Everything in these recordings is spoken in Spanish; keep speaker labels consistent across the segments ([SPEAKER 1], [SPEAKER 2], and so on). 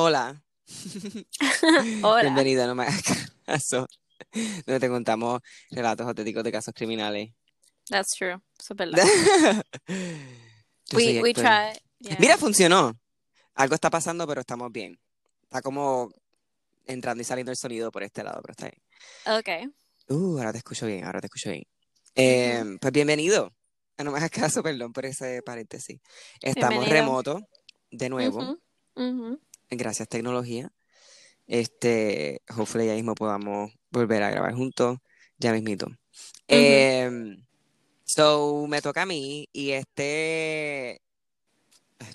[SPEAKER 1] Hola.
[SPEAKER 2] Hola.
[SPEAKER 1] Bienvenido a No Me Hagas Caso, donde te contamos relatos auténticos de casos criminales.
[SPEAKER 2] That's true. Eso es verdad.
[SPEAKER 1] Yo
[SPEAKER 2] we we try. yeah.
[SPEAKER 1] Mira, funcionó. Algo está pasando, pero estamos bien. Está como entrando y saliendo el sonido por este lado, pero está bien.
[SPEAKER 2] Okay.
[SPEAKER 1] Uh, ahora te escucho bien, ahora te escucho bien. Eh, Pues bienvenido. a No me hagas caso, perdón por ese paréntesis. Estamos
[SPEAKER 2] Bienvenido.
[SPEAKER 1] remoto, de nuevo.
[SPEAKER 2] Ujú, ujú.
[SPEAKER 1] Gracias tecnología. Este, hopefully ya mismo podamos volver a grabar juntos, ya mismito. Em, so, me toca a mí y este,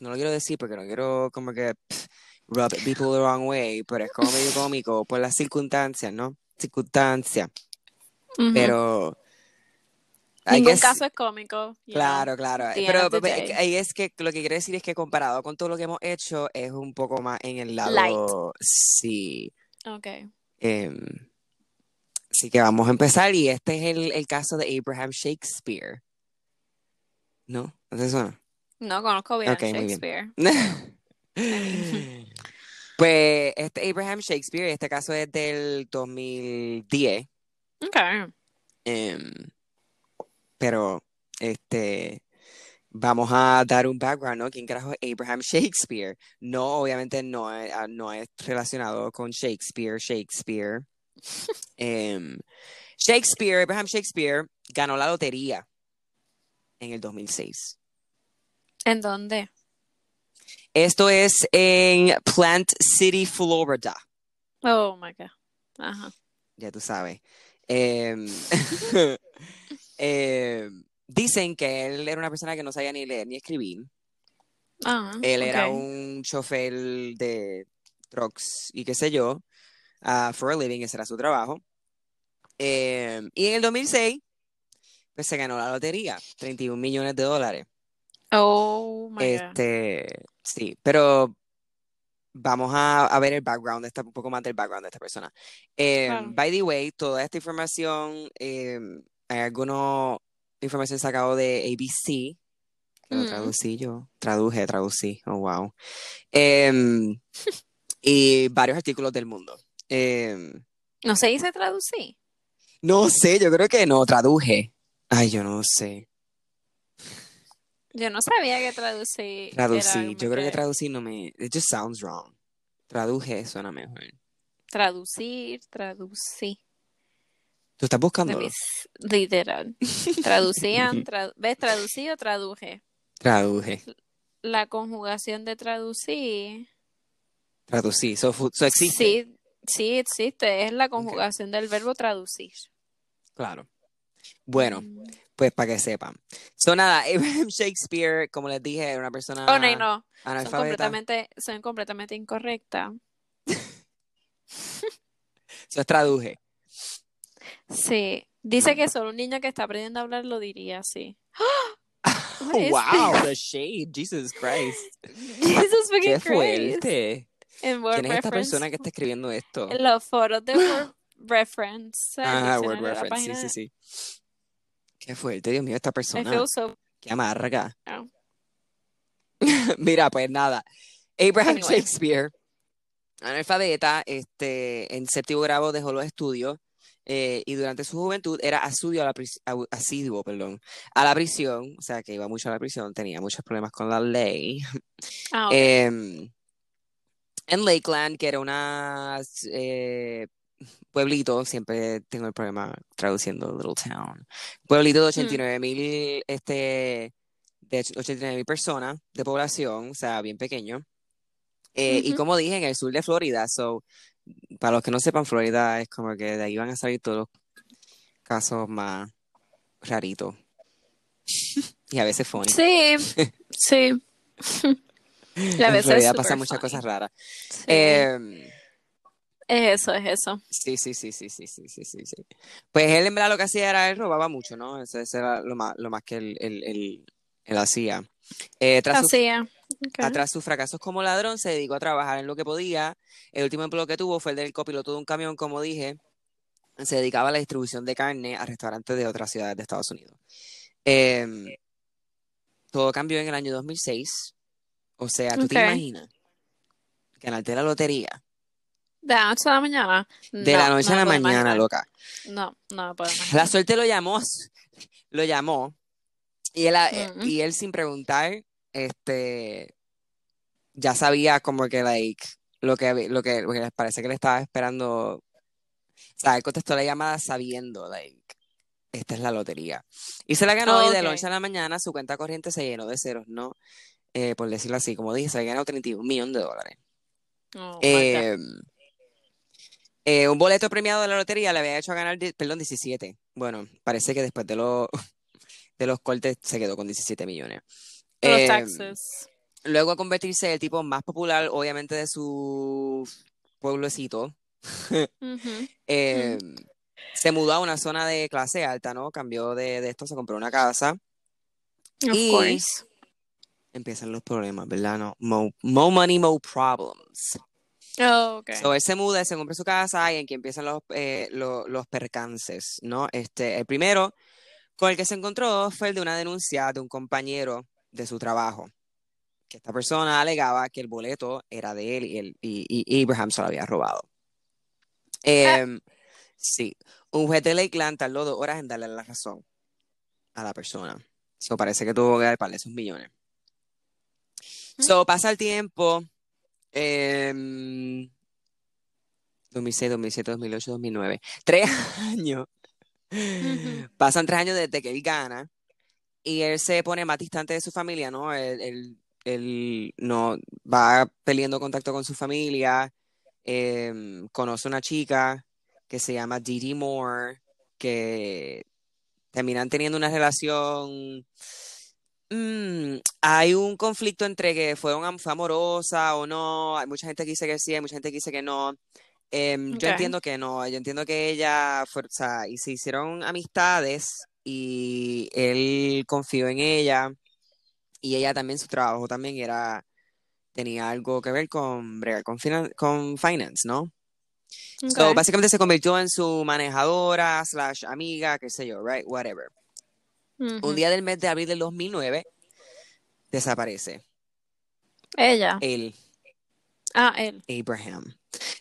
[SPEAKER 1] no lo quiero decir porque no quiero como que pff, rub people the wrong way, pero es como medio cómico por las circunstancias, ¿no? Circunstancias, pero...
[SPEAKER 2] Ningún caso es cómico. know.
[SPEAKER 1] Claro, claro. Pero
[SPEAKER 2] day.
[SPEAKER 1] ahí es que lo que quiero decir es que comparado con todo lo que hemos hecho, es un poco más en el lado.
[SPEAKER 2] Light.
[SPEAKER 1] Sí.
[SPEAKER 2] Okay.
[SPEAKER 1] Em, así que vamos a empezar. Y este es el, el caso de Abraham Shakespeare. ¿No? ¿No te suena?
[SPEAKER 2] No conozco bien
[SPEAKER 1] Ok.
[SPEAKER 2] Shakespeare.
[SPEAKER 1] Pues este Abraham Shakespeare, este caso es del 2010.
[SPEAKER 2] Okay.
[SPEAKER 1] em, pero este vamos a dar un background, ¿no? ¿Quién carajo es Abraham Shakespeare? No, obviamente no, es- ah, no es relacionado con Shakespeare, Shakespeare. Em, Shakespeare, Abraham Shakespeare ganó la lotería en el 2006.
[SPEAKER 2] ¿En dónde?
[SPEAKER 1] Esto es en Plant City, Florida.
[SPEAKER 2] Oh my God. Ajá.
[SPEAKER 1] ya tú sabes. Em, em, dicen que él era una persona que no sabía ni leer ni escribir.
[SPEAKER 2] Ah,
[SPEAKER 1] Él era
[SPEAKER 2] ok.
[SPEAKER 1] un chofer de trucks y qué sé yo, ah, for a living, ese era su trabajo. Em, y en el 2006, pues se ganó la lotería, 31 millones de dólares.
[SPEAKER 2] Oh my God.
[SPEAKER 1] Este, sí, pero vamos a, a ver el background de esta, un poco más del background de esta persona. Em,
[SPEAKER 2] Claro.
[SPEAKER 1] By the way, toda esta información, em, hay alguna información sacado de ABC, que lo
[SPEAKER 2] Mm.
[SPEAKER 1] traducí yo, traduje, traducí, oh wow. Em, y varios artículos del mundo. Em,
[SPEAKER 2] ¿No se dice traducir?
[SPEAKER 1] no sé, yo creo que no, traduje. Ay, yo no sé.
[SPEAKER 2] Yo no sabía que
[SPEAKER 1] Traducí,
[SPEAKER 2] como
[SPEAKER 1] yo creo que traducir no me, it just sounds wrong. Traduje suena mejor.
[SPEAKER 2] traducir, traducir.
[SPEAKER 1] ¿Tú estás?
[SPEAKER 2] Debes- Literal. Traducían, tra- ¿ves? Traducí o traduje.
[SPEAKER 1] Traduje,
[SPEAKER 2] La conjugación de traducir.
[SPEAKER 1] traducí, so, fu- so existe.
[SPEAKER 2] Sí, sí existe. Es la conjugación del verbo traducir.
[SPEAKER 1] Claro. Bueno,
[SPEAKER 2] Mm.
[SPEAKER 1] pues para que sepan. So nada, Abraham Shakespeare, como les dije, era una persona
[SPEAKER 2] Oh, no, no. Son completamente, son completamente
[SPEAKER 1] es traduje.
[SPEAKER 2] Sí. Dice que solo un niño que está aprendiendo a hablar lo diría así. Is
[SPEAKER 1] wow, the shade, Jesus Christ.
[SPEAKER 2] Jesus fucking
[SPEAKER 1] Qué fuerte. ¿Quién es esta persona que está escribiendo esto?
[SPEAKER 2] en los foros de Word Reference.
[SPEAKER 1] Ah, Word Reference, sí, sí, sí. Qué fuerte, Dios mío, esta persona.
[SPEAKER 2] so
[SPEAKER 1] Qué amarga.
[SPEAKER 2] Oh.
[SPEAKER 1] Mira, pues nada. Abraham
[SPEAKER 2] Anyway.
[SPEAKER 1] Shakespeare, analfabeta, este, en séptimo grado dejó los estudios eh, y durante su juventud era asiduo a la, asiduo, perdón, a la prisión, o sea que iba mucho a la prisión, tenía muchos problemas con la ley.
[SPEAKER 2] Ah.
[SPEAKER 1] Em, en Lakeland, que era una eh, pueblito, siempre tengo el problema traduciendo Little Town, pueblito de 89 mil, este, de 89 mil personas de población, o sea, bien pequeño. Eh, Y como dije, en el sur de Florida, so, para los que no sepan, Florida es como que de ahí van a salir todos los casos más raritos. y a veces funny.
[SPEAKER 2] Sí, sí. La
[SPEAKER 1] en Florida muchas cosas raras. Em,
[SPEAKER 2] es eso, es eso.
[SPEAKER 1] Sí, sí, sí, sí, sí, sí, sí, sí, Pues él en verdad lo que hacía era, él robaba mucho, ¿no? Eso, era lo más, lo más que él, él hacía. Eh, tras, sus- tras fracasos como ladrón, se dedicó a trabajar en lo que podía. El último empleo que tuvo fue el del copiloto de un camión, como dije. Se dedicaba a la distribución de carne a restaurantes de otras ciudades de Estados Unidos. Em, todo cambió en el año 2006. O sea, ¿tú te imaginas? ganarte la lotería.
[SPEAKER 2] De la noche a la mañana.
[SPEAKER 1] De la noche a la mañana, loca.
[SPEAKER 2] No, no me puedo imaginar.
[SPEAKER 1] La suerte lo llamó, lo llamó, y él, y él sin preguntar, este, ya sabía como que, like, lo que, lo que, lo que parece que le estaba esperando. O sea, él contestó la llamada sabiendo, like, esta es la lotería. Y se la ganó y de noche a la mañana su cuenta corriente se llenó de ceros, ¿no? Eh, por decirlo así, como dije, se ganó 31 millones de dólares.
[SPEAKER 2] Oh,
[SPEAKER 1] eh, eh, un boleto premiado de la lotería le había hecho ganar, perdón, 17. Bueno, parece que después de, los de los cortes se quedó con 17 millones.
[SPEAKER 2] Los eh, taxes.
[SPEAKER 1] Luego a convertirse en el tipo más popular, obviamente, de su pueblecito. Eh, se mudó a una zona de clase alta, ¿no? Cambió de, esto, se compró una casa.
[SPEAKER 2] Of y
[SPEAKER 1] empiezan los problemas, ¿verdad? No, more, money, more problems.
[SPEAKER 2] Oh, okay.
[SPEAKER 1] So él se muda, se compra su casa y en que empiezan los, eh, los, los, percances, ¿no? Este, el primero con el que se encontró fue el de una denuncia de un compañero de su trabajo. Que esta persona alegaba que el boleto era de él y, él, y, Abraham se lo había robado. Em, sí, un juez de Lakeland tardó dos horas en darle la razón a la persona. Eso parece que tuvo que dar para esos millones. So, pasa el tiempo, 2006, 2007, 2008, 2009. Tres años. Pasan tres años desde que él gana y él se pone más distante de su familia, ¿no? Él, no va perdiendo contacto con su familia, em, conoce una chica que se llama Didi Moore, que terminan teniendo una relación Mm, hay un conflicto entre que fue, una, amorosa o no. Hay mucha gente que dice que sí, hay mucha gente que dice que no. Em, yo entiendo que no, yo entiendo que ella, fue, o sea, y se hicieron amistades y él confió en ella y ella también, su trabajo también era, tenía algo que ver con con, con finance, ¿no? So, básicamente se convirtió en su manejadora, slash amiga, qué sé yo, right, whatever. Un día del mes de abril del 2009, desaparece.
[SPEAKER 2] Ella.
[SPEAKER 1] Él.
[SPEAKER 2] Ah, él.
[SPEAKER 1] Abraham.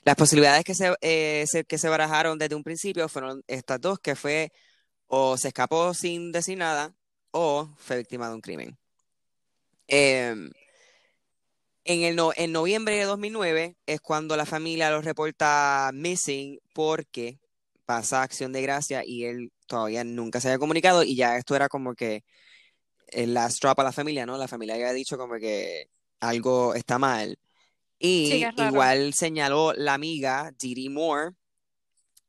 [SPEAKER 1] Las posibilidades que se, eh, que se barajaron desde un principio fueron estas dos, que fue o se escapó sin decir nada o fue víctima de un crimen. Em, en, el en noviembre de 2009 es cuando la familia lo reporta missing porque pasa acción de gracia y él todavía nunca se había comunicado y ya esto era como que el last drop a la familia, ¿no? La familia había dicho como que algo está mal. Y igual señaló la amiga Didi Moore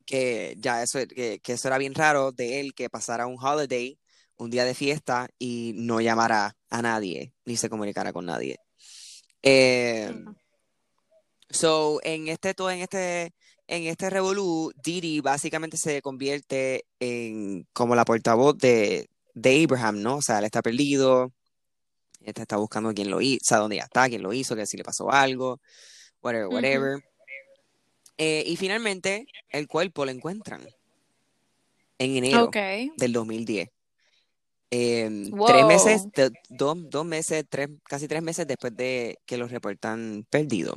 [SPEAKER 1] que ya eso, que, eso era bien raro de él que pasara un holiday, un día de fiesta y no llamara a nadie ni se comunicara con nadie. Eh, so, en este, todo, en este, en este revolú, Didi básicamente se convierte en como la portavoz de, de Abraham, ¿no? O sea, él está perdido, él está buscando quién lo hizo, o sea, dónde ya está, quién lo hizo, que si le pasó algo, whatever, whatever. Eh, y finalmente, el cuerpo lo encuentran en enero del 2010. Em, tres meses, dos, dos meses, tres, casi tres meses después de que lo reportan perdido.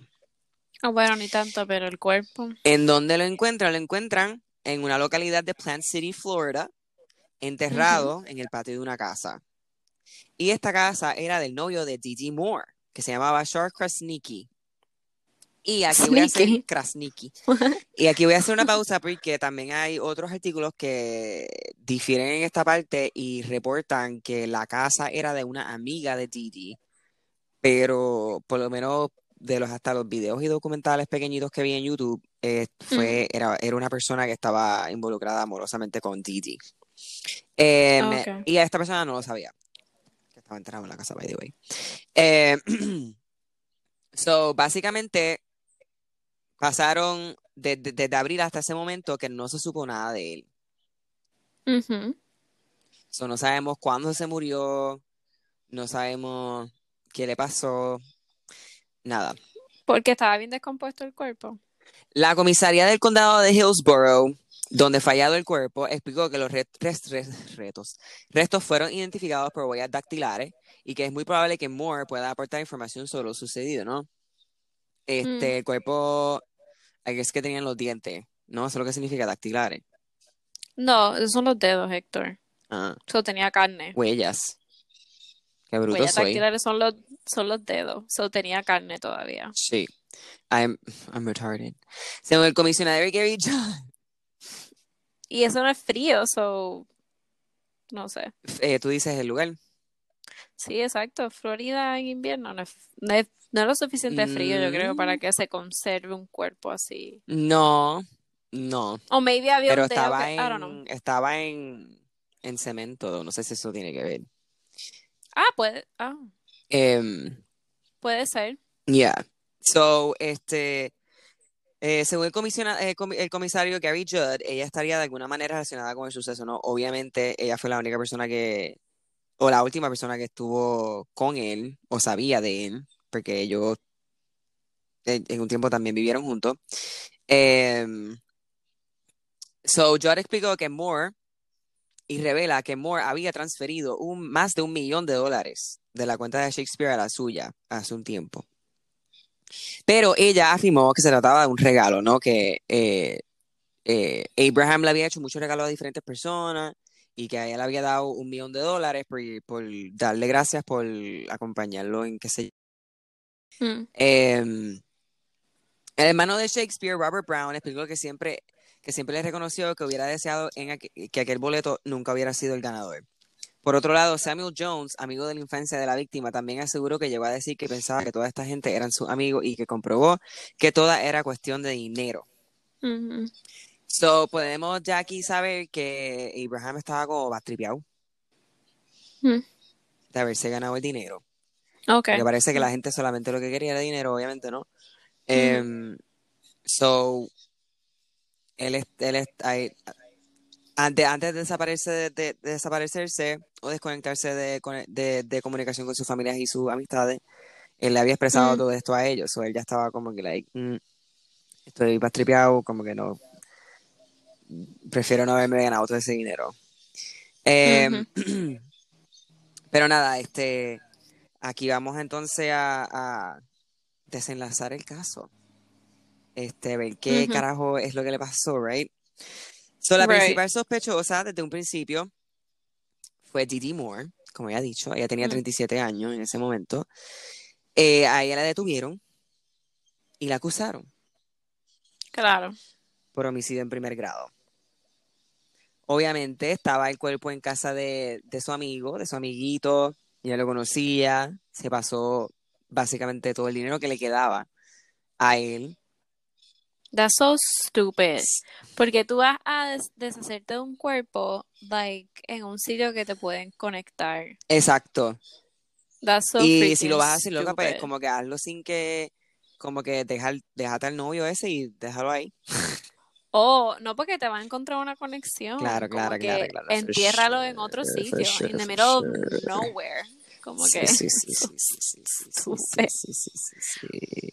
[SPEAKER 2] Ah, bueno, ni tanto, pero el cuerpo.
[SPEAKER 1] ¿En dónde lo encuentran? Lo encuentran en una localidad de Plant City, Florida, enterrado en el patio de una casa. Y esta casa era del novio de Didi Moore, que se llamaba Short Krasnicki. Y aquí voy a hacer Y aquí voy a hacer una pausa porque también hay otros artículos que difieren en esta parte y reportan que la casa era de una amiga de Didi, pero por lo menos de los hasta los videos y documentales pequeñitos que vi en YouTube, eh, fue, era, era una persona que estaba involucrada amorosamente con Didi. Em, y a esta persona no lo sabía. Estaba enterrado en la casa, by the way. Em, so, básicamente, pasaron desde abril hasta ese momento que no se supo nada de él. so, no sabemos cuándo se murió, no sabemos qué le pasó, nada.
[SPEAKER 2] Porque estaba bien descompuesto el cuerpo.
[SPEAKER 1] La comisaría del condado de Hillsborough, donde fallado el cuerpo, explicó que los retos, restos fueron identificados por huellas dactilares y que es muy probable que Moore pueda aportar información sobre lo sucedido, ¿no? este, el cuerpo, es que tenían los dientes, ¿no? Eso es lo que significa dactilares.
[SPEAKER 2] No, esos son los dedos, Héctor.
[SPEAKER 1] Ah,
[SPEAKER 2] Eso tenía carne.
[SPEAKER 1] huellas. Qué bruto
[SPEAKER 2] Huellas
[SPEAKER 1] soy.
[SPEAKER 2] dactilares son los, son los dedos. Eso tenía carne todavía.
[SPEAKER 1] Sí. I'm, I'm retarded. Según el comisionado Gary John,
[SPEAKER 2] Y eso no es frío, so. No sé.
[SPEAKER 1] eh, tú dices el lugar.
[SPEAKER 2] Sí, exacto. Florida en invierno no es, no es, no es lo suficiente frío, yo creo, para
[SPEAKER 1] Mm.
[SPEAKER 2] que se conserve un cuerpo así.
[SPEAKER 1] No, no.
[SPEAKER 2] O maybe había
[SPEAKER 1] Pero
[SPEAKER 2] un
[SPEAKER 1] estaba
[SPEAKER 2] que, I don't know.
[SPEAKER 1] en, estaba en, en cemento. No sé si eso tiene que ver.
[SPEAKER 2] Ah, puede, ah,
[SPEAKER 1] Em,
[SPEAKER 2] puede ser.
[SPEAKER 1] Yeah. So, este, eh, según el, eh, el comisario Gary Judd, ella estaría de alguna manera relacionada con el suceso, ¿no? Obviamente, ella fue la única persona que, o la última persona que estuvo con él, o sabía de él, porque ellos en, en un tiempo también vivieron juntos. Em, so, Judd explicó que Moore, y revela que Moore había transferido un, más de un millón de dólares de la cuenta de Shakespeare a la suya hace un tiempo. Pero ella afirmó que se trataba de un regalo, ¿no? Que eh, eh, Abraham le había hecho muchos regalos a diferentes personas y que a ella le había dado un millón de dólares por, por darle gracias por acompañarlo en qué sé yo.
[SPEAKER 2] Mm.
[SPEAKER 1] Em, el hermano de Shakespeare, Robert Brown, explicó que siempre, que siempre le reconoció que hubiera deseado en aqu- que aquel boleto nunca hubiera sido el ganador. Por otro lado, Samuel Jones, amigo de la infancia de la víctima, también aseguró que llegó a decir que pensaba que toda esta gente eran sus amigos y que comprobó que toda era cuestión de dinero.
[SPEAKER 2] Ujú.
[SPEAKER 1] So, podemos ya aquí saber que Abraham estaba como bastripeado
[SPEAKER 2] Mm.
[SPEAKER 1] de haberse ganado el dinero.
[SPEAKER 2] Ok.
[SPEAKER 1] Porque parece que la gente solamente lo que quería era dinero, obviamente, ¿no? Em, so, él, él ay, antes, antes de, desaparecer, de, de- de desaparecerse o desconectarse de, de, de comunicación con sus familias y sus amistades, él le había expresado
[SPEAKER 2] Mm.
[SPEAKER 1] todo esto a ellos. So, él ya estaba como que, like, mm, estoy bastripeado, como que no. Prefiero no haberme ganado todo ese dinero. Em, pero nada, este. Aquí vamos entonces a, a desenlazar el caso. Este, ver qué carajo es lo que le pasó, right? So, la
[SPEAKER 2] Right.
[SPEAKER 1] principal sospechosa desde un principio fue Didi Moore, como ya he dicho, ella tenía
[SPEAKER 2] Mm.
[SPEAKER 1] 37 años en ese momento. Eh, a ella la detuvieron y la acusaron
[SPEAKER 2] Claro.
[SPEAKER 1] por homicidio en primer grado. Obviamente estaba el cuerpo en casa de, de su amigo, de su amiguito, ella lo conocía, se pasó básicamente todo el dinero que le quedaba a él.
[SPEAKER 2] That's so stupid. Porque tú vas a des- deshacerte de un cuerpo, like, en un sitio que te pueden conectar.
[SPEAKER 1] Exacto.
[SPEAKER 2] That's so
[SPEAKER 1] y si lo vas a hacer loca, pues
[SPEAKER 2] stupid.
[SPEAKER 1] como que hazlo sin que, como que dejar, déjate al novio ese y déjalo ahí.
[SPEAKER 2] Oh, no porque te va a encontrar una conexión.
[SPEAKER 1] Claro,
[SPEAKER 2] como
[SPEAKER 1] claro, claro,
[SPEAKER 2] que
[SPEAKER 1] claro,
[SPEAKER 2] entiérralo en otro sitio,
[SPEAKER 1] sure,
[SPEAKER 2] in the middle of
[SPEAKER 1] sure.
[SPEAKER 2] nowhere. Como
[SPEAKER 1] Sí,
[SPEAKER 2] que
[SPEAKER 1] sí, sí, sí, sí, sí, sí, sí,
[SPEAKER 2] Stupid.
[SPEAKER 1] sí, sí, sí, sí.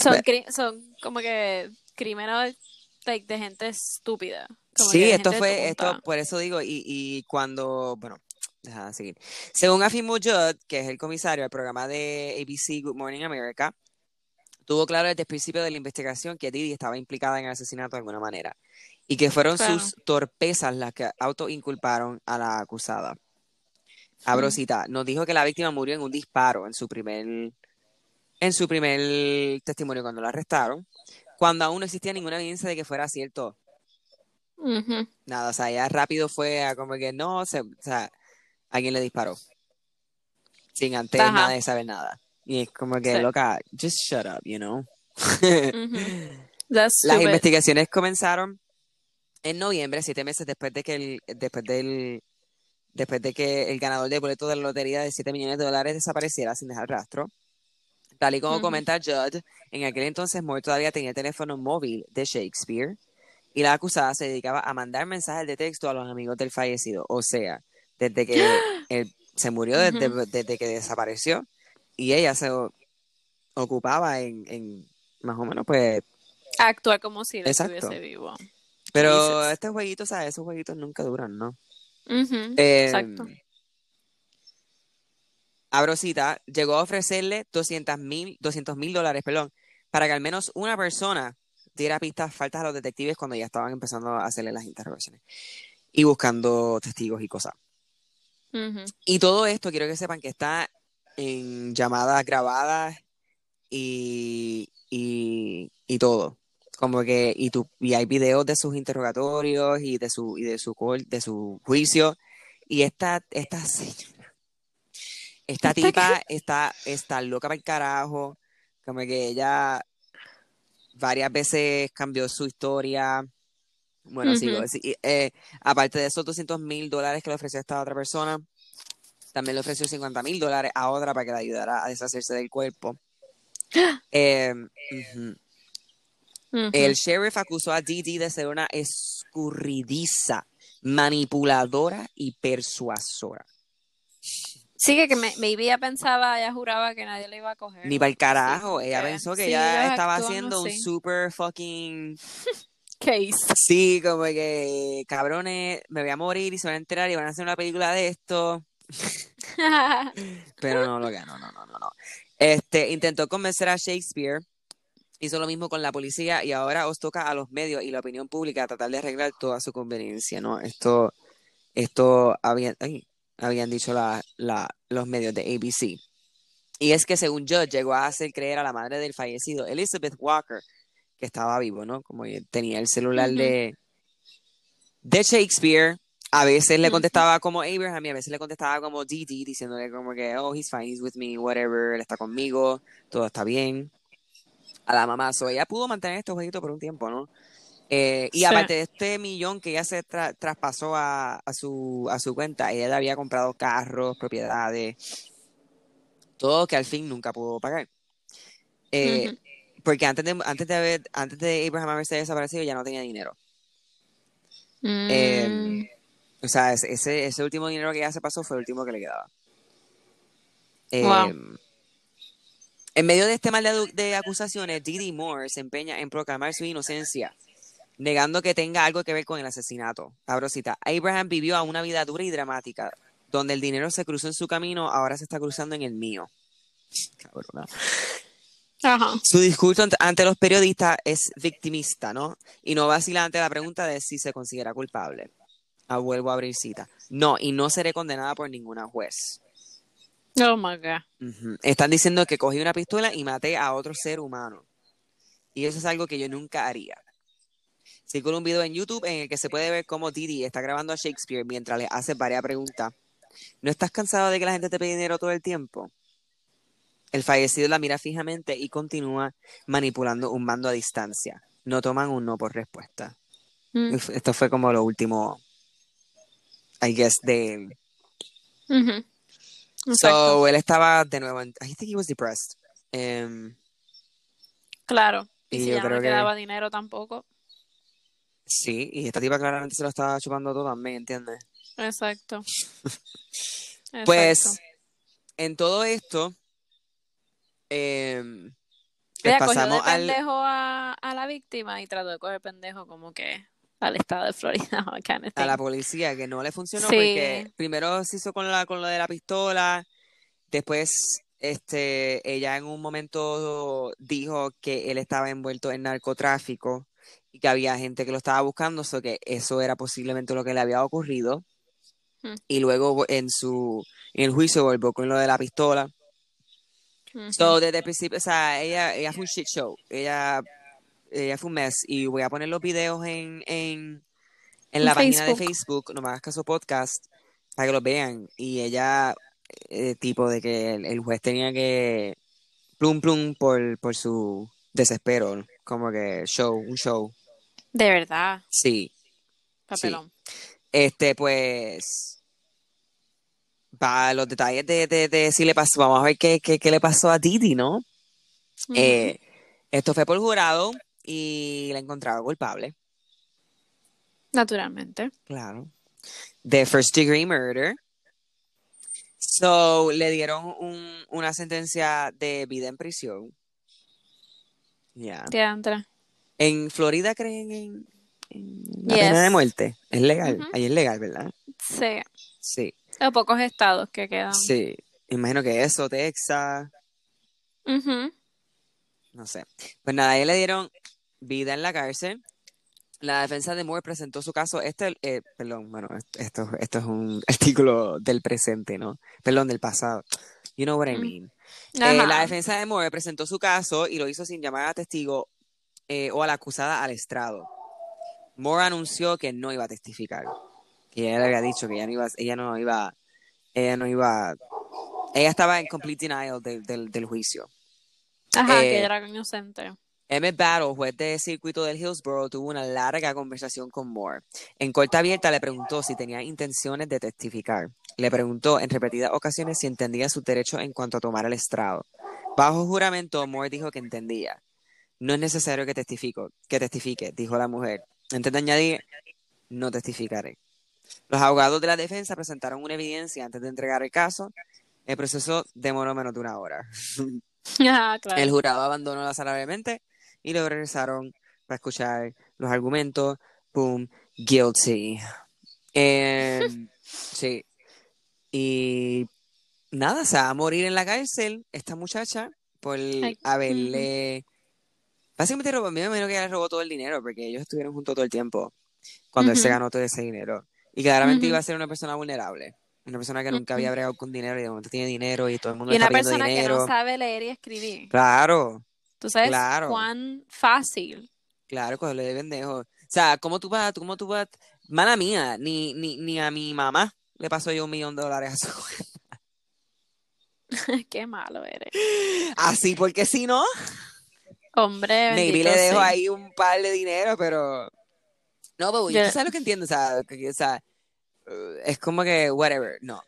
[SPEAKER 2] son, son como que crímenes like, de gente estúpida. Como
[SPEAKER 1] Sí, esto fue, esto, por eso digo, y, y cuando, bueno, deja de seguir. Según afirmó Judd, que es el comisario del programa de ABC Good Morning America, tuvo claro desde el principio de la investigación que Didi estaba implicada en el asesinato de alguna manera y que fueron
[SPEAKER 2] Claro.
[SPEAKER 1] sus torpezas las que autoinculparon a la acusada. Abro
[SPEAKER 2] Mm.
[SPEAKER 1] cita, nos dijo que la víctima murió en un disparo en su primer, en su primer testimonio cuando la arrestaron, cuando aún no existía ninguna evidencia de que fuera cierto nada, o sea, ya rápido fue a como que no, se, o sea, alguien le disparó. Sin antes
[SPEAKER 2] Ajá.
[SPEAKER 1] nada de saber nada. Y es como que,
[SPEAKER 2] Sí.
[SPEAKER 1] loca, just shut up, you know. Las investigaciones comenzaron en noviembre, siete meses después de que el, después del, después de que el ganador del boleto de la lotería de 7 millones de dólares desapareciera sin dejar rastro. Tal y como comenta Judd, en aquel entonces Moore todavía tenía el teléfono móvil de Shakespeare y la acusada se dedicaba a mandar mensajes de texto a los amigos del fallecido. O sea, desde que él se murió, desde, que desapareció, y ella se ocupaba en, en más o menos, pues.
[SPEAKER 2] Actuar como si él estuviese vivo.
[SPEAKER 1] Pero este jueguito, ¿sabes? Esos jueguitos nunca duran, ¿no? Eh,
[SPEAKER 2] Exacto.
[SPEAKER 1] Abro cita, llegó a ofrecerle 200 mil dólares, perdón, para que al menos una persona diera pistas faltas a los detectives cuando ya estaban empezando a hacerle las interrogaciones y buscando testigos y cosas. Y todo esto quiero que sepan que está en llamadas grabadas y, y, y todo. Como que, y, tu, y hay videos de sus interrogatorios y de su, y de su, de su juicio. Y esta, esta señora, esta
[SPEAKER 2] ¿Esta
[SPEAKER 1] tipa está, está loca para el carajo. Como que ella varias veces cambió su historia. Bueno, sigo. Y, eh, aparte de esos 200 mil dólares que le ofreció a esta otra persona, también le ofreció 50 mil dólares a otra para que le ayudara a deshacerse del cuerpo. Eh. Ujú. El sheriff acusó a Didi de ser una escurridiza, manipuladora y persuasora.
[SPEAKER 2] Sí, que, que me, maybe pensaba, ella juraba que nadie le iba a coger.
[SPEAKER 1] Ni para el carajo.
[SPEAKER 2] Sí,
[SPEAKER 1] ella pensó que
[SPEAKER 2] sí,
[SPEAKER 1] ella estaba haciendo un super fucking
[SPEAKER 2] Case.
[SPEAKER 1] Sí, como que cabrones, me voy a morir y se van a enterar y van a hacer una película de esto. Pero no lo ganó, no, no, no, no. Este, intentó convencer a Shakespeare, hizo lo mismo con la policía y ahora os toca a los medios y la opinión pública tratar de arreglar toda su conveniencia, ¿no? Esto, esto habían, ay, habían dicho la, la, los medios de ABC. Y es que según Judge llegó a hacer creer a la madre del fallecido, Elizabeth Walker, que estaba vivo, ¿no? Como tenía el celular de, de Shakespeare. A veces le contestaba como Abraham y a veces le contestaba como Didi, diciéndole como que, oh, he's fine, he's with me, whatever, él está conmigo, todo está bien. A la mamá, so ella pudo mantener este jueguito por un tiempo, ¿no? Eh, y
[SPEAKER 2] Sí.
[SPEAKER 1] aparte de este millón que ella se tra- traspasó a, a su, a su cuenta, ella le había comprado carros, propiedades, todo que al fin nunca pudo pagar. Eh. Porque antes de, antes de haber, antes de Abraham haberse desaparecido, ya no tenía dinero. Eh,
[SPEAKER 2] Mm.
[SPEAKER 1] O sea, ese, ese, último dinero que ya se pasó fue el último que le quedaba. Eh,
[SPEAKER 2] Wow.
[SPEAKER 1] En medio de este mal de, de acusaciones, Didi Moore se empeña en proclamar su inocencia, negando que tenga algo que ver con el asesinato. Sabrosita. Abraham vivió a una vida dura y dramática, donde el dinero se cruzó en su camino, ahora se está cruzando en el mío. Cabrona.
[SPEAKER 2] Ajá.
[SPEAKER 1] Su discurso ante, los periodistas es victimista, ¿no? Y no vacila ante la pregunta de si se considera culpable. Ah, vuelvo a abrir cita. No, y no seré condenada por ninguna juez.
[SPEAKER 2] Oh my God.
[SPEAKER 1] Están diciendo que cogí una pistola y maté a otro ser humano. Y eso es algo que yo nunca haría. Circula un video en YouTube en el que se puede ver cómo Didi está grabando a Shakespeare mientras le hace varias preguntas. ¿No estás cansado de que la gente te pide dinero todo el tiempo? El fallecido la mira fijamente y continúa manipulando un mando a distancia. No toman un no por respuesta.
[SPEAKER 2] Mm.
[SPEAKER 1] Esto fue como lo último, I guess, de él.
[SPEAKER 2] Exacto.
[SPEAKER 1] So, él estaba de nuevo, en, I think he was depressed. Em,
[SPEAKER 2] Claro. Y,
[SPEAKER 1] Y
[SPEAKER 2] si
[SPEAKER 1] yo
[SPEAKER 2] ya no
[SPEAKER 1] creo que-
[SPEAKER 2] quedaba dinero tampoco.
[SPEAKER 1] Sí, y esta tipa claramente se lo estaba chupando todo también, ¿entiendes?
[SPEAKER 2] Exacto.
[SPEAKER 1] Pues,
[SPEAKER 2] Exacto.
[SPEAKER 1] en todo esto, pues
[SPEAKER 2] Ella cogió de
[SPEAKER 1] pasamos al...
[SPEAKER 2] pendejo a, a la víctima y trató de coger pendejo como que al estado de Florida. kind of
[SPEAKER 1] a la policía que no le funcionó
[SPEAKER 2] Sí.
[SPEAKER 1] porque primero se hizo con la con lo de la pistola, después este ella en un momento dijo que él estaba envuelto en narcotráfico y que había gente que lo estaba buscando, so que eso era posiblemente lo que le había ocurrido.
[SPEAKER 2] Hmm.
[SPEAKER 1] Y luego en su en el juicio volvió con lo de la pistola.
[SPEAKER 2] Ujú.
[SPEAKER 1] So, desde el principio, o sea, ella, ella fue un shit show. Ella, ella fue un mess. Y voy a poner los videos en, en, en la página de
[SPEAKER 2] Facebook.
[SPEAKER 1] Facebook, no me hagas caso podcast, para que los vean. Y ella, eh, tipo de que el, el juez tenía que plum plum por, por su desespero. Como que show, un show.
[SPEAKER 2] De verdad,
[SPEAKER 1] Sí.
[SPEAKER 2] papelón.
[SPEAKER 1] Este, pues. Para los detalles de, de, de si le pasó, vamos a ver qué, qué, qué le pasó a Didi, ¿no? Eh, esto fue por jurado y la encontraron culpable,
[SPEAKER 2] Naturalmente.
[SPEAKER 1] claro, de first degree murder. So, le dieron un- una sentencia de vida en prisión. Ya.
[SPEAKER 2] Diantre.
[SPEAKER 1] En Florida creen en, en la
[SPEAKER 2] Yes.
[SPEAKER 1] pena de muerte. Es legal. Ahí es legal, ¿verdad?
[SPEAKER 2] Sí.
[SPEAKER 1] Sí.
[SPEAKER 2] Hay pocos estados que quedan.
[SPEAKER 1] Sí. Imagino que eso, Texas.
[SPEAKER 2] Ujú.
[SPEAKER 1] no sé. Pues nada, a ella le dieron vida en la cárcel. La defensa de Moore presentó su caso, este, eh, perdón, bueno, esto, esto es un artículo del presente, ¿no? Perdón, del pasado. You know what I
[SPEAKER 2] Mm.
[SPEAKER 1] mean. Eh, la defensa de Moore presentó su caso y lo hizo sin llamar a testigo eh, o a la acusada al estrado. Moore anunció que no iba a testificar, que ella le había dicho que ella no iba, ella no iba, ella no iba, ella estaba en complete denial del, del, del juicio.
[SPEAKER 2] Ajá,
[SPEAKER 1] Eh,
[SPEAKER 2] que ella era inocente.
[SPEAKER 1] Emmett Battle, juez de circuito del Hillsborough, tuvo una larga conversación con Moore. En corta abierta le preguntó si tenía intenciones de testificar. Le preguntó en repetidas ocasiones si entendía sus derechos en cuanto a tomar el estrado. Bajo juramento, Moore dijo que entendía. No es necesario que, testifico, que testifique, dijo la mujer. Antes de añadir, no testificaré. Los abogados de la defensa presentaron una evidencia antes de entregar el caso. El proceso demoró menos de una hora.
[SPEAKER 2] Ajá, claro.
[SPEAKER 1] El jurado abandonó la sala brevemente y luego regresaron para escuchar los argumentos. Boom, guilty. Em, sí. Y nada, se va a morir en la cárcel esta muchacha por
[SPEAKER 2] Ay,
[SPEAKER 1] haberle. Básicamente, robó, a mí me imagino que ella le robó todo el dinero porque ellos estuvieron juntos todo el tiempo cuando él se ganó todo ese dinero. Y claramente
[SPEAKER 2] Ujú.
[SPEAKER 1] iba a ser una persona vulnerable. Una persona que nunca había bregado con dinero y de momento tiene dinero y todo el mundo
[SPEAKER 2] Y
[SPEAKER 1] le
[SPEAKER 2] una
[SPEAKER 1] está pidiendo
[SPEAKER 2] persona que
[SPEAKER 1] dinero.
[SPEAKER 2] no sabe leer y escribir.
[SPEAKER 1] Claro.
[SPEAKER 2] ¿Tú sabes
[SPEAKER 1] claro.
[SPEAKER 2] cuán fácil?
[SPEAKER 1] Claro, cogerle de pendejo. O sea, ¿cómo tú vas, cómo tú vas? Mala mía, ni, ni, ni a mi mamá le pasó yo un millón de dólares a su
[SPEAKER 2] Qué malo eres.
[SPEAKER 1] Así, porque si no,
[SPEAKER 2] Hombre,
[SPEAKER 1] maybe le dejo
[SPEAKER 2] sí.
[SPEAKER 1] ahí un par de dinero, pero. No, pero
[SPEAKER 2] Yo-
[SPEAKER 1] tú sabes lo que entiendo, o sea, que- o sea, es como que, whatever, no.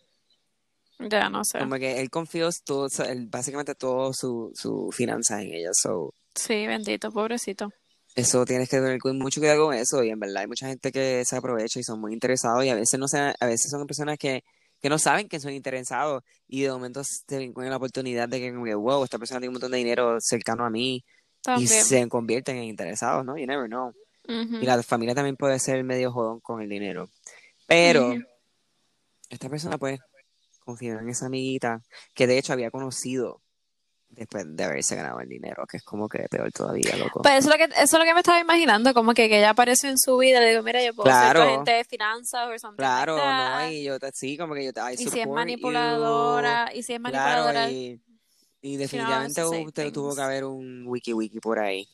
[SPEAKER 2] Ya no sé.
[SPEAKER 1] Como que él confió todo, básicamente todo su, su finanzas en ella, so.
[SPEAKER 2] Sí, bendito, pobrecito.
[SPEAKER 1] Eso tienes que tener mucho cuidado con eso y en verdad hay mucha gente que se aprovecha y son muy interesados y a veces no se, a veces son personas que, que no saben que son interesados y de momento te encuentran la oportunidad de que como que wow, esta persona tiene un montón de dinero cercano a mí y
[SPEAKER 2] También.
[SPEAKER 1] se convierten en interesados, ¿no? You never know.
[SPEAKER 2] Ujú.
[SPEAKER 1] Y la familia también puede ser medio jodón con el dinero. Pero esta persona pues confió en esa amiguita que de hecho había conocido después de haberse ganado el dinero, que es como que peor todavía, loco.
[SPEAKER 2] Pues eso es, lo que, eso es lo que me estaba imaginando, como que, que ella apareció en su vida, le digo, mira, yo puedo ser
[SPEAKER 1] Claro.
[SPEAKER 2] agente de finanzas o something
[SPEAKER 1] Claro,
[SPEAKER 2] like that.
[SPEAKER 1] no, y yo sí, como que yo te I
[SPEAKER 2] y si es manipuladora, y si es
[SPEAKER 1] you.
[SPEAKER 2] manipuladora,
[SPEAKER 1] Claro, y, y definitivamente
[SPEAKER 2] say
[SPEAKER 1] usted tuvo que haber un wiki wiki por ahí.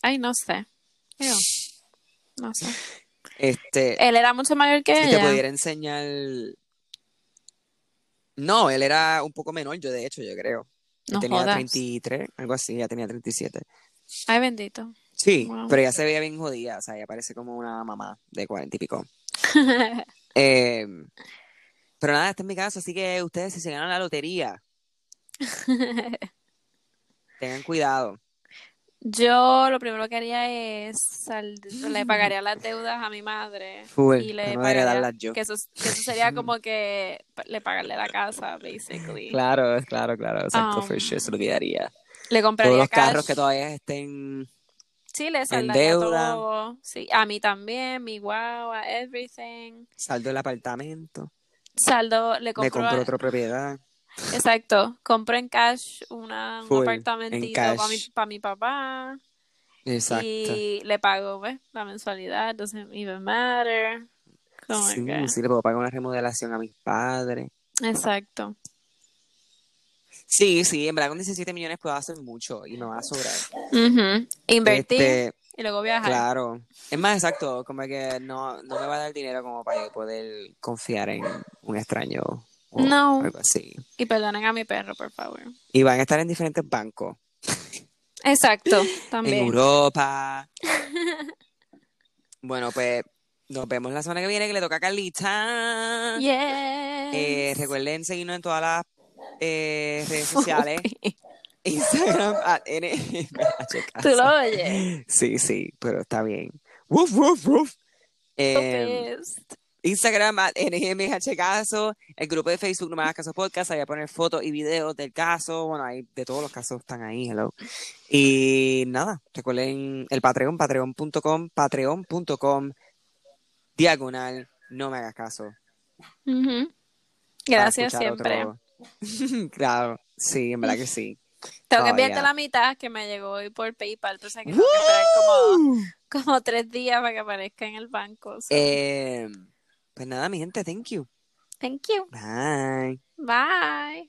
[SPEAKER 2] ay, no sé. Yo, no sé.
[SPEAKER 1] Este,
[SPEAKER 2] Él era mucho mayor que
[SPEAKER 1] si te pudiera enseñar. No, él era un poco menor, yo de hecho, yo creo.
[SPEAKER 2] No
[SPEAKER 1] tenía
[SPEAKER 2] jodas.
[SPEAKER 1] 33, algo así, ya tenía 37.
[SPEAKER 2] Ay, bendito.
[SPEAKER 1] Sí,
[SPEAKER 2] Wow.
[SPEAKER 1] pero ella se veía bien jodida, o sea, ella parece como una mamá de 40 y pico. Eh, pero nada, este es mi caso, así que ustedes si se ganan la lotería, tengan cuidado.
[SPEAKER 2] Yo lo primero que haría es sal- le pagaría las deudas a mi madre
[SPEAKER 1] Full,
[SPEAKER 2] y le
[SPEAKER 1] no
[SPEAKER 2] pagaría
[SPEAKER 1] darlas yo.
[SPEAKER 2] que eso, que eso sería como que le pagarle la casa, basically.
[SPEAKER 1] Claro, claro, claro, exacto,
[SPEAKER 2] Um,
[SPEAKER 1] for sure, se lo quedaría.
[SPEAKER 2] Le
[SPEAKER 1] Todos
[SPEAKER 2] compraría
[SPEAKER 1] los
[SPEAKER 2] cash.
[SPEAKER 1] carros que todavía estén,
[SPEAKER 2] Sí, le saldaría
[SPEAKER 1] deuda.
[SPEAKER 2] todo. Sí, a mí también, mi guagua, everything.
[SPEAKER 1] saldo del apartamento,
[SPEAKER 2] Saldo, le
[SPEAKER 1] me
[SPEAKER 2] compro.
[SPEAKER 1] compro otra propiedad.
[SPEAKER 2] Exacto, compro en cash una, un
[SPEAKER 1] Full,
[SPEAKER 2] apartamentito para mi,
[SPEAKER 1] cash.
[SPEAKER 2] pa' mi papá.
[SPEAKER 1] Exacto.
[SPEAKER 2] Y le pago ¿ves? la mensualidad, doesn't even matter. Como
[SPEAKER 1] Sí,
[SPEAKER 2] que-
[SPEAKER 1] sí, le puedo pagar una remodelación a mis padres.
[SPEAKER 2] Exacto.
[SPEAKER 1] Sí, sí, en verdad con 17 millones puedo hacer mucho y me va a sobrar.
[SPEAKER 2] Ujú. Invertir
[SPEAKER 1] Este,
[SPEAKER 2] y luego viajar.
[SPEAKER 1] claro. Es más exacto, como que no, no me va a dar dinero como para poder confiar en un extraño o
[SPEAKER 2] No.
[SPEAKER 1] algo así.
[SPEAKER 2] Y perdonen a mi perro, por favor.
[SPEAKER 1] Y van a estar en diferentes bancos.
[SPEAKER 2] Exacto,
[SPEAKER 1] En
[SPEAKER 2] también.
[SPEAKER 1] Europa. Bueno, pues nos vemos la semana que viene que le toca a Carlita.
[SPEAKER 2] Yes.
[SPEAKER 1] Eh, recuerden seguirnos en todas las eh, redes sociales. Instagram at NMHK.
[SPEAKER 2] Tú lo oyes.
[SPEAKER 1] Sí, sí, pero está bien. Woof, woof, woof. Eh. Instagram, at NMH Caso, el grupo de Facebook No Me Hagas Caso Podcast, ahí voy a poner fotos y videos del caso, bueno, ahí de todos los casos están ahí, hello. Y nada, recuerden el Patreon, patreon.com, patreon.com, diagonal, no me hagas caso.
[SPEAKER 2] Gracias siempre.
[SPEAKER 1] claro, sí, en verdad que sí.
[SPEAKER 2] Tengo que enviarte la mitad que me llegó hoy por PayPal, o sea que tengo que esperar como, como tres días para que aparezca en el banco.
[SPEAKER 1] Eh... Pues nada, mi gente, thank you.
[SPEAKER 2] Thank you.
[SPEAKER 1] Bye.
[SPEAKER 2] Bye.